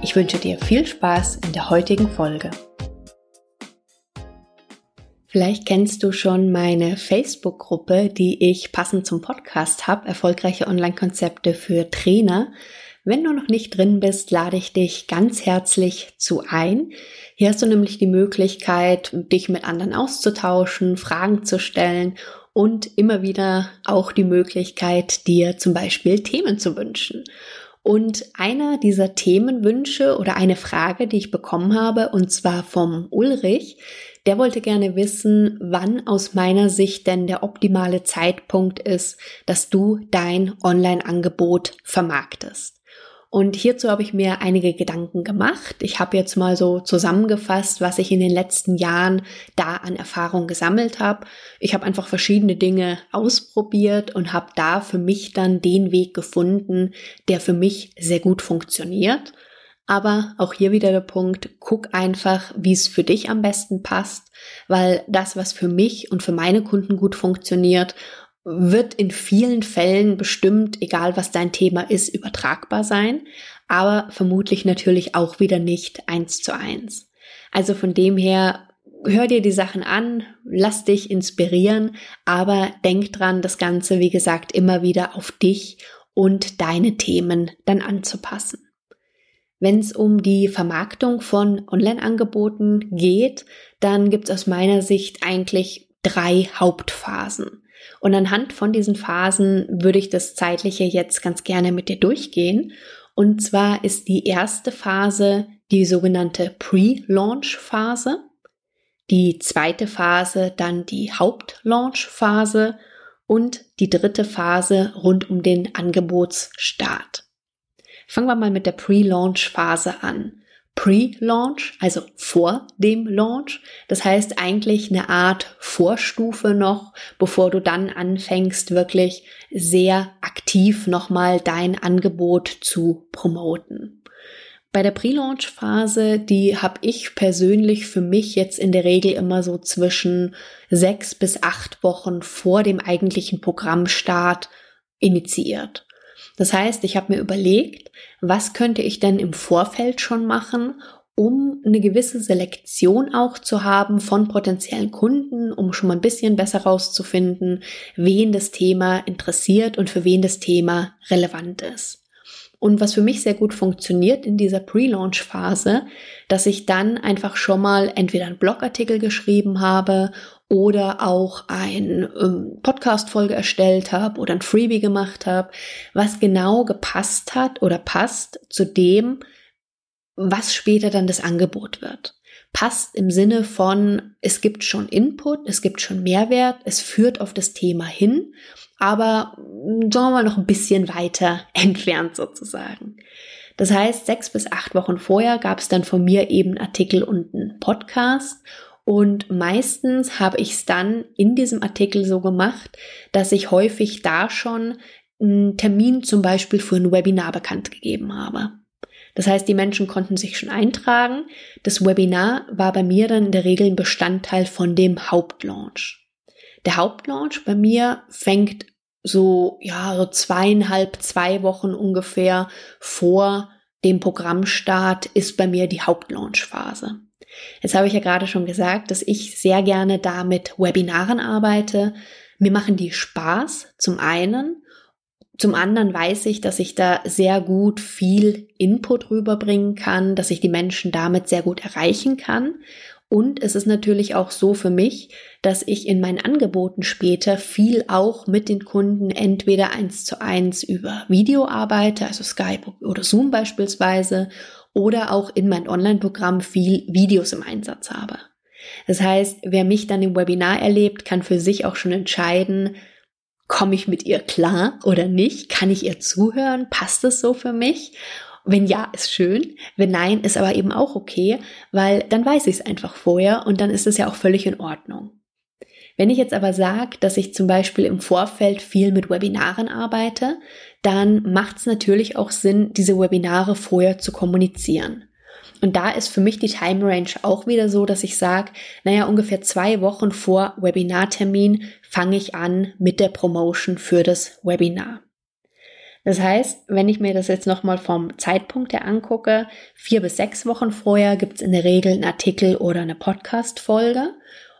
Ich wünsche dir viel Spaß in der heutigen Folge. Vielleicht kennst du schon meine Facebook-Gruppe, die ich passend zum Podcast habe, erfolgreiche Online-Konzepte für Trainer. Wenn du noch nicht drin bist, lade ich dich ganz herzlich zu ein. Hier hast du nämlich die Möglichkeit, dich mit anderen auszutauschen, Fragen zu stellen und immer wieder auch die Möglichkeit, dir zum Beispiel Themen zu wünschen. Und einer dieser Themenwünsche oder eine Frage, die ich bekommen habe, und zwar vom Ulrich, der wollte gerne wissen, wann aus meiner Sicht denn der optimale Zeitpunkt ist, dass du dein Online-Angebot vermarktest. Und hierzu habe ich mir einige Gedanken gemacht. Ich habe jetzt mal so zusammengefasst, was ich in den letzten Jahren da an Erfahrung gesammelt habe. Ich habe einfach verschiedene Dinge ausprobiert und habe da für mich dann den Weg gefunden, der für mich sehr gut funktioniert. Aber auch hier wieder der Punkt, guck einfach, wie es für dich am besten passt, weil das, was für mich und für meine Kunden gut funktioniert wird in vielen Fällen bestimmt, egal was dein Thema ist, übertragbar sein, aber vermutlich natürlich auch wieder nicht eins zu eins. Also von dem her, hör dir die Sachen an, lass dich inspirieren, aber denk dran, das Ganze, wie gesagt, immer wieder auf dich und deine Themen dann anzupassen. Wenn es um die Vermarktung von Online-Angeboten geht, dann gibt es aus meiner Sicht eigentlich drei Hauptphasen. Und anhand von diesen Phasen würde ich das zeitliche jetzt ganz gerne mit dir durchgehen. Und zwar ist die erste Phase die sogenannte Pre-Launch-Phase. Die zweite Phase dann die Haupt-Launch-Phase und die dritte Phase rund um den Angebotsstart. Fangen wir mal mit der Pre-Launch-Phase an. Pre-Launch, also vor dem Launch. Das heißt eigentlich eine Art Vorstufe noch, bevor du dann anfängst, wirklich sehr aktiv nochmal dein Angebot zu promoten. Bei der Pre-Launch-Phase, die habe ich persönlich für mich jetzt in der Regel immer so zwischen sechs bis acht Wochen vor dem eigentlichen Programmstart initiiert. Das heißt, ich habe mir überlegt, was könnte ich denn im Vorfeld schon machen, um eine gewisse Selektion auch zu haben von potenziellen Kunden, um schon mal ein bisschen besser rauszufinden, wen das Thema interessiert und für wen das Thema relevant ist. Und was für mich sehr gut funktioniert in dieser Pre-Launch-Phase, dass ich dann einfach schon mal entweder einen Blogartikel geschrieben habe oder auch ein ähm, Podcast-Folge erstellt habe oder ein Freebie gemacht habe, was genau gepasst hat oder passt zu dem, was später dann das Angebot wird. Passt im Sinne von, es gibt schon Input, es gibt schon Mehrwert, es führt auf das Thema hin, aber hm, sagen wir mal noch ein bisschen weiter entfernt sozusagen. Das heißt, sechs bis acht Wochen vorher gab es dann von mir eben Artikel und einen Podcast und meistens habe ich es dann in diesem Artikel so gemacht, dass ich häufig da schon einen Termin zum Beispiel für ein Webinar bekannt gegeben habe. Das heißt, die Menschen konnten sich schon eintragen. Das Webinar war bei mir dann in der Regel ein Bestandteil von dem Hauptlaunch. Der Hauptlaunch bei mir fängt so, ja, so zweieinhalb, zwei Wochen ungefähr vor dem Programmstart ist bei mir die Hauptlaunchphase. Jetzt habe ich ja gerade schon gesagt, dass ich sehr gerne da mit Webinaren arbeite. Mir machen die Spaß, zum einen. Zum anderen weiß ich, dass ich da sehr gut viel Input rüberbringen kann, dass ich die Menschen damit sehr gut erreichen kann. Und es ist natürlich auch so für mich, dass ich in meinen Angeboten später viel auch mit den Kunden entweder eins zu eins über Video arbeite, also Skype oder Zoom beispielsweise, oder auch in mein Online-Programm viel Videos im Einsatz habe. Das heißt, wer mich dann im Webinar erlebt, kann für sich auch schon entscheiden, komme ich mit ihr klar oder nicht? Kann ich ihr zuhören? Passt es so für mich? Wenn ja, ist schön. Wenn nein, ist aber eben auch okay, weil dann weiß ich es einfach vorher und dann ist es ja auch völlig in Ordnung. Wenn ich jetzt aber sage, dass ich zum Beispiel im Vorfeld viel mit Webinaren arbeite, dann macht es natürlich auch Sinn, diese Webinare vorher zu kommunizieren. Und da ist für mich die Time Range auch wieder so, dass ich sage, naja, ungefähr zwei Wochen vor Webinartermin fange ich an mit der Promotion für das Webinar. Das heißt, wenn ich mir das jetzt nochmal vom Zeitpunkt her angucke, vier bis sechs Wochen vorher gibt es in der Regel einen Artikel oder eine Podcast-Folge.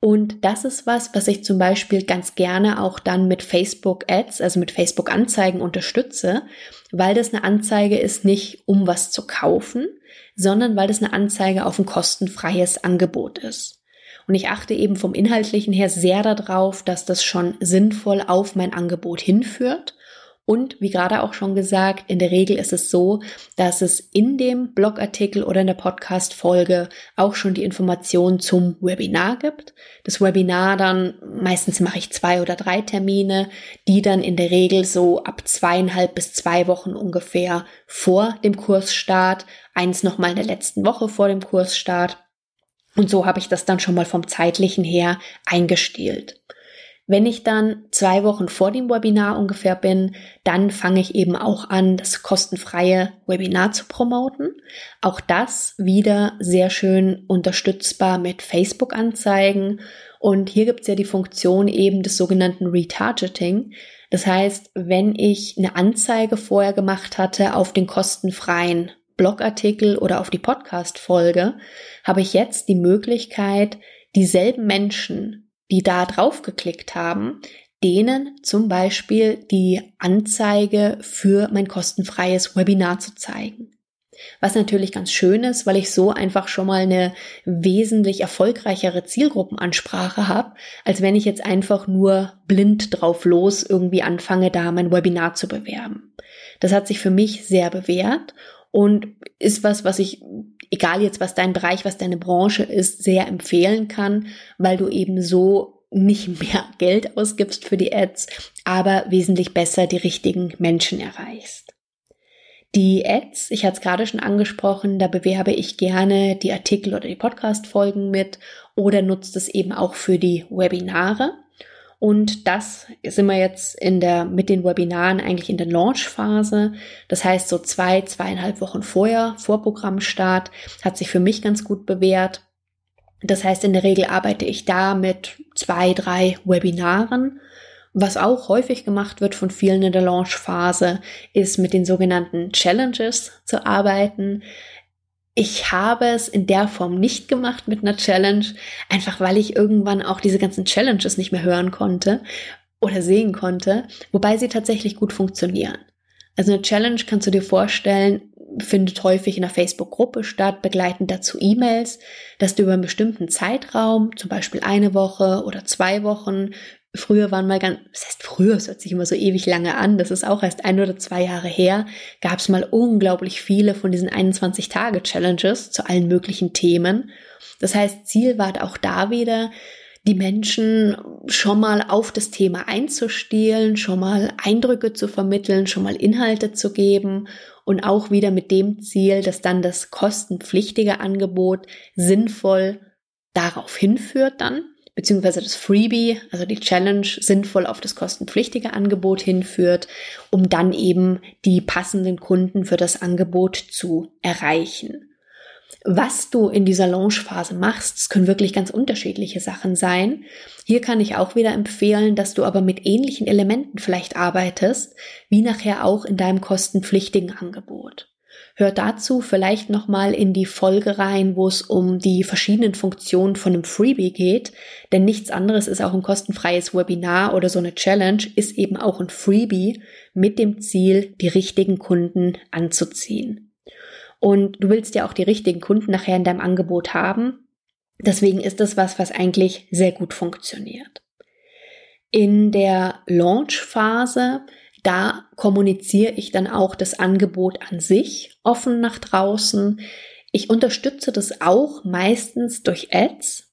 Und das ist was, was ich zum Beispiel ganz gerne auch dann mit Facebook Ads, also mit Facebook Anzeigen unterstütze, weil das eine Anzeige ist nicht, um was zu kaufen, sondern weil das eine Anzeige auf ein kostenfreies Angebot ist. Und ich achte eben vom Inhaltlichen her sehr darauf, dass das schon sinnvoll auf mein Angebot hinführt und wie gerade auch schon gesagt, in der Regel ist es so, dass es in dem Blogartikel oder in der Podcast-Folge auch schon die Informationen zum Webinar gibt. Das Webinar dann, meistens mache ich zwei oder drei Termine, die dann in der Regel so ab zweieinhalb bis zwei Wochen ungefähr vor dem Kursstart, eins nochmal in der letzten Woche vor dem Kursstart. Und so habe ich das dann schon mal vom zeitlichen her eingestielt. Wenn ich dann zwei Wochen vor dem Webinar ungefähr bin, dann fange ich eben auch an, das kostenfreie Webinar zu promoten. Auch das wieder sehr schön unterstützbar mit Facebook-Anzeigen. Und hier gibt es ja die Funktion eben des sogenannten Retargeting. Das heißt, wenn ich eine Anzeige vorher gemacht hatte auf den kostenfreien Blogartikel oder auf die Podcast-Folge, habe ich jetzt die Möglichkeit, dieselben Menschen die da drauf geklickt haben, denen zum Beispiel die Anzeige für mein kostenfreies Webinar zu zeigen. Was natürlich ganz schön ist, weil ich so einfach schon mal eine wesentlich erfolgreichere Zielgruppenansprache habe, als wenn ich jetzt einfach nur blind drauf los irgendwie anfange, da mein Webinar zu bewerben. Das hat sich für mich sehr bewährt und ist was, was ich, egal jetzt was dein Bereich, was deine Branche ist, sehr empfehlen kann, weil du eben so nicht mehr Geld ausgibst für die Ads, aber wesentlich besser die richtigen Menschen erreichst. Die Ads, ich hatte es gerade schon angesprochen, da bewerbe ich gerne die Artikel oder die Podcast-Folgen mit oder nutze es eben auch für die Webinare. Und das sind wir jetzt in der, mit den Webinaren eigentlich in der Launch-Phase. Das heißt, so zwei, zweieinhalb Wochen vorher, vor Programmstart, hat sich für mich ganz gut bewährt. Das heißt, in der Regel arbeite ich da mit zwei, drei Webinaren. Was auch häufig gemacht wird von vielen in der Launch-Phase, ist mit den sogenannten Challenges zu arbeiten. Ich habe es in der Form nicht gemacht mit einer Challenge, einfach weil ich irgendwann auch diese ganzen Challenges nicht mehr hören konnte oder sehen konnte, wobei sie tatsächlich gut funktionieren. Also eine Challenge kannst du dir vorstellen, findet häufig in einer Facebook-Gruppe statt, begleitend dazu E-Mails, dass du über einen bestimmten Zeitraum, zum Beispiel eine Woche oder zwei Wochen, Früher waren mal ganz, das heißt früher, es hört sich immer so ewig lange an, das ist auch erst ein oder zwei Jahre her, gab es mal unglaublich viele von diesen 21-Tage-Challenges zu allen möglichen Themen. Das heißt, Ziel war auch da wieder, die Menschen schon mal auf das Thema einzustehlen, schon mal Eindrücke zu vermitteln, schon mal Inhalte zu geben und auch wieder mit dem Ziel, dass dann das kostenpflichtige Angebot sinnvoll darauf hinführt dann beziehungsweise das Freebie, also die Challenge, sinnvoll auf das kostenpflichtige Angebot hinführt, um dann eben die passenden Kunden für das Angebot zu erreichen. Was du in dieser Launchphase machst, das können wirklich ganz unterschiedliche Sachen sein. Hier kann ich auch wieder empfehlen, dass du aber mit ähnlichen Elementen vielleicht arbeitest, wie nachher auch in deinem kostenpflichtigen Angebot. Hör dazu vielleicht nochmal in die Folge rein, wo es um die verschiedenen Funktionen von einem Freebie geht, denn nichts anderes ist auch ein kostenfreies Webinar oder so eine Challenge, ist eben auch ein Freebie mit dem Ziel, die richtigen Kunden anzuziehen. Und du willst ja auch die richtigen Kunden nachher in deinem Angebot haben. Deswegen ist das was, was eigentlich sehr gut funktioniert. In der Launch-Phase da kommuniziere ich dann auch das Angebot an sich offen nach draußen. Ich unterstütze das auch meistens durch Ads,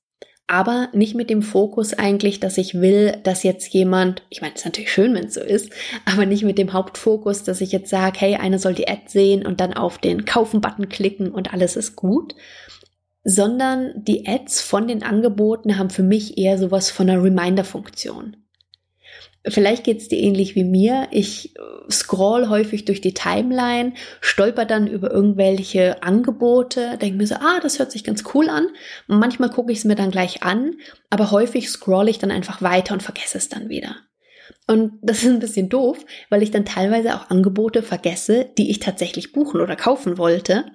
aber nicht mit dem Fokus eigentlich, dass ich will, dass jetzt jemand, ich meine, es ist natürlich schön, wenn es so ist, aber nicht mit dem Hauptfokus, dass ich jetzt sage, hey, einer soll die Ad sehen und dann auf den Kaufen-Button klicken und alles ist gut, sondern die Ads von den Angeboten haben für mich eher sowas von einer Reminder-Funktion. Vielleicht geht's dir ähnlich wie mir. Ich äh, scroll häufig durch die Timeline, stolper dann über irgendwelche Angebote, denke mir so, ah, das hört sich ganz cool an. Manchmal gucke ich es mir dann gleich an, aber häufig scroll ich dann einfach weiter und vergesse es dann wieder. Und das ist ein bisschen doof, weil ich dann teilweise auch Angebote vergesse, die ich tatsächlich buchen oder kaufen wollte.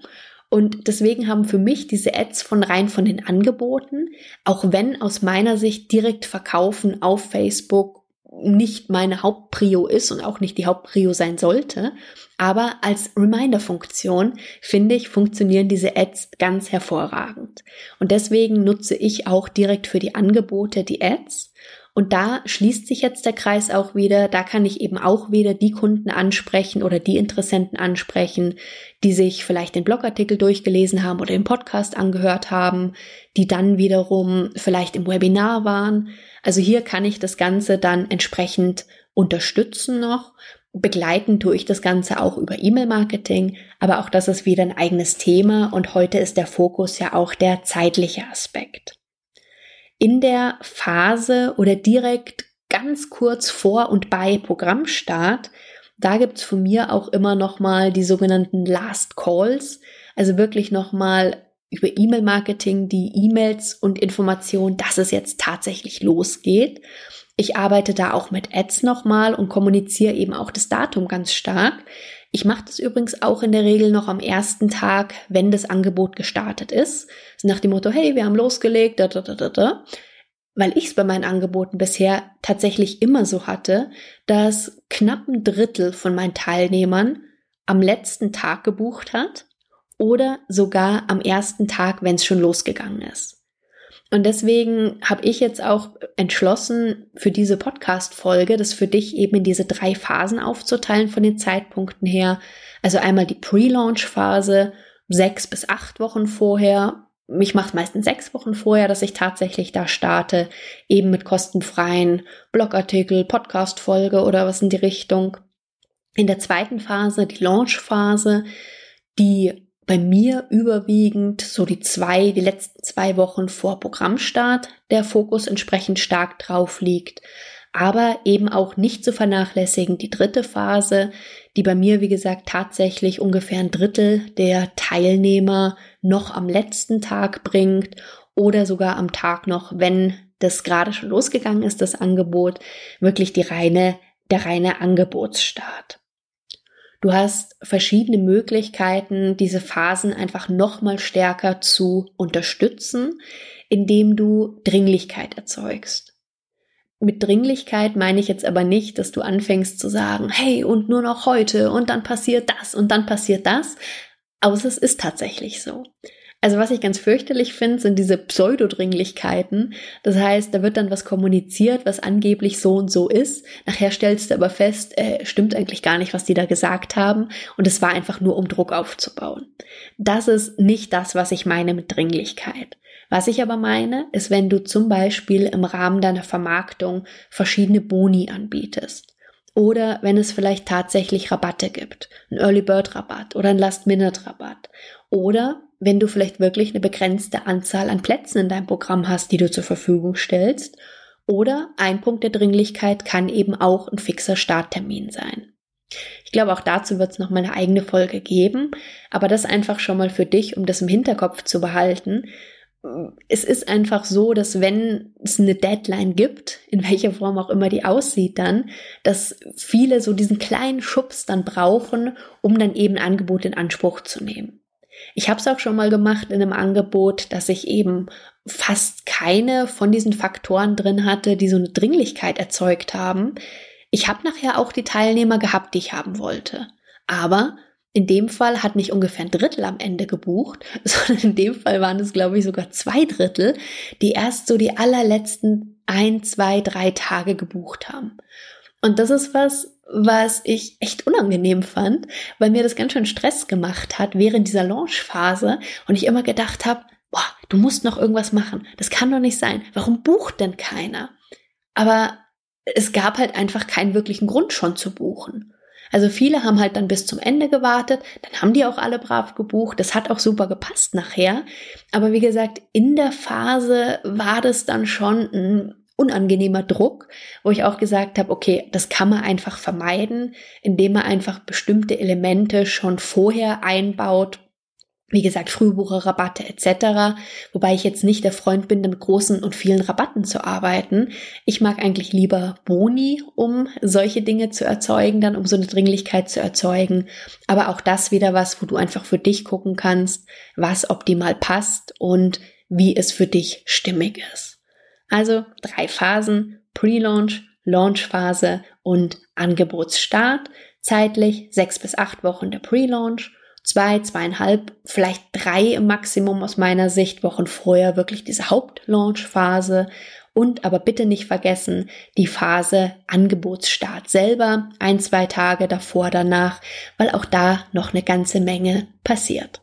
Und deswegen haben für mich diese Ads von rein von den Angeboten, auch wenn aus meiner Sicht direkt verkaufen auf Facebook nicht meine Hauptprio ist und auch nicht die Hauptprio sein sollte. Aber als Reminder-Funktion finde ich, funktionieren diese Ads ganz hervorragend. Und deswegen nutze ich auch direkt für die Angebote die Ads. Und da schließt sich jetzt der Kreis auch wieder. Da kann ich eben auch wieder die Kunden ansprechen oder die Interessenten ansprechen, die sich vielleicht den Blogartikel durchgelesen haben oder den Podcast angehört haben, die dann wiederum vielleicht im Webinar waren. Also hier kann ich das Ganze dann entsprechend unterstützen noch. Begleiten tue ich das Ganze auch über E-Mail-Marketing, aber auch das ist wieder ein eigenes Thema und heute ist der Fokus ja auch der zeitliche Aspekt. In der Phase oder direkt ganz kurz vor und bei Programmstart, da gibt's von mir auch immer nochmal die sogenannten Last Calls, also wirklich nochmal über E-Mail-Marketing die E-Mails und Informationen, dass es jetzt tatsächlich losgeht. Ich arbeite da auch mit Ads nochmal und kommuniziere eben auch das Datum ganz stark. Ich mache das übrigens auch in der Regel noch am ersten Tag, wenn das Angebot gestartet ist. Nach dem Motto, hey, wir haben losgelegt, da, da, da, da, da. Weil ich es bei meinen Angeboten bisher tatsächlich immer so hatte, dass knapp ein Drittel von meinen Teilnehmern am letzten Tag gebucht hat oder sogar am ersten Tag, wenn es schon losgegangen ist. Und deswegen habe ich jetzt auch entschlossen, für diese Podcast-Folge das für dich eben in diese drei Phasen aufzuteilen von den Zeitpunkten her. Also einmal die Pre-Launch-Phase, sechs bis acht Wochen vorher. Mich macht meistens sechs Wochen vorher, dass ich tatsächlich da starte, eben mit kostenfreien Blogartikel, Podcast-Folge oder was in die Richtung. In der zweiten Phase, die Launch-Phase, die bei mir überwiegend so die zwei, die letzten zwei Wochen vor Programmstart der Fokus entsprechend stark drauf liegt. Aber eben auch nicht zu vernachlässigen die dritte Phase, die bei mir, wie gesagt, tatsächlich ungefähr ein Drittel der Teilnehmer noch am letzten Tag bringt oder sogar am Tag noch, wenn das gerade schon losgegangen ist, das Angebot, wirklich die reine, der reine Angebotsstart. Du hast verschiedene Möglichkeiten, diese Phasen einfach nochmal stärker zu unterstützen, indem du Dringlichkeit erzeugst. Mit Dringlichkeit meine ich jetzt aber nicht, dass du anfängst zu sagen, hey, und nur noch heute und dann passiert das und dann passiert das, außer es ist tatsächlich so. Also was ich ganz fürchterlich finde, sind diese Pseudodringlichkeiten. Das heißt, da wird dann was kommuniziert, was angeblich so und so ist. Nachher stellst du aber fest, äh, stimmt eigentlich gar nicht, was die da gesagt haben. Und es war einfach nur, um Druck aufzubauen. Das ist nicht das, was ich meine mit Dringlichkeit. Was ich aber meine, ist, wenn du zum Beispiel im Rahmen deiner Vermarktung verschiedene Boni anbietest. Oder wenn es vielleicht tatsächlich Rabatte gibt, ein Early Bird Rabatt oder ein Last Minute Rabatt. Oder wenn du vielleicht wirklich eine begrenzte Anzahl an Plätzen in deinem Programm hast, die du zur Verfügung stellst. Oder ein Punkt der Dringlichkeit kann eben auch ein fixer Starttermin sein. Ich glaube, auch dazu wird es noch mal eine eigene Folge geben, aber das einfach schon mal für dich, um das im Hinterkopf zu behalten. Es ist einfach so, dass wenn es eine Deadline gibt, in welcher Form auch immer die aussieht dann, dass viele so diesen kleinen Schubs dann brauchen, um dann eben Angebot in Anspruch zu nehmen. Ich habe es auch schon mal gemacht in einem Angebot, dass ich eben fast keine von diesen Faktoren drin hatte, die so eine Dringlichkeit erzeugt haben. Ich habe nachher auch die Teilnehmer gehabt, die ich haben wollte. Aber in dem Fall hat nicht ungefähr ein Drittel am Ende gebucht, sondern in dem Fall waren es, glaube ich, sogar zwei Drittel, die erst so die allerletzten ein, zwei, drei Tage gebucht haben. Und das ist was, was ich echt unangenehm fand, weil mir das ganz schön Stress gemacht hat während dieser Launchphase und ich immer gedacht habe, boah, du musst noch irgendwas machen. Das kann doch nicht sein. Warum bucht denn keiner? Aber es gab halt einfach keinen wirklichen Grund schon zu buchen. Also viele haben halt dann bis zum Ende gewartet, dann haben die auch alle brav gebucht. Das hat auch super gepasst nachher. Aber wie gesagt, in der Phase war das dann schon ein unangenehmer Druck, wo ich auch gesagt habe, okay, das kann man einfach vermeiden, indem man einfach bestimmte Elemente schon vorher einbaut, wie gesagt, Frühbucherrabatte etc. Wobei ich jetzt nicht der Freund bin, mit großen und vielen Rabatten zu arbeiten. Ich mag eigentlich lieber Boni, um solche Dinge zu erzeugen, dann um so eine Dringlichkeit zu erzeugen. Aber auch das wieder was, wo du einfach für dich gucken kannst, was optimal passt und wie es für dich stimmig ist. Also drei Phasen, Pre-Launch, Launch-Phase und Angebotsstart. Zeitlich sechs bis acht Wochen der Pre-Launch zwei, zweieinhalb, vielleicht drei im Maximum aus meiner Sicht Wochen vorher wirklich diese Hauptlaunch-Phase und aber bitte nicht vergessen die Phase Angebotsstart selber, ein, zwei Tage davor, danach, weil auch da noch eine ganze Menge passiert.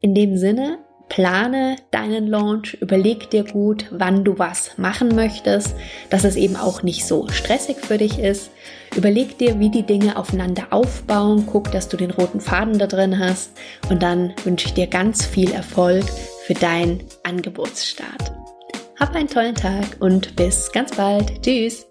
In dem Sinne, plane deinen Launch, überleg dir gut, wann du was machen möchtest, dass es eben auch nicht so stressig für dich ist. Überleg dir, wie die Dinge aufeinander aufbauen, guck, dass du den roten Faden da drin hast und dann wünsche ich dir ganz viel Erfolg für deinen Angebotsstart. Hab einen tollen Tag und bis ganz bald. Tschüss.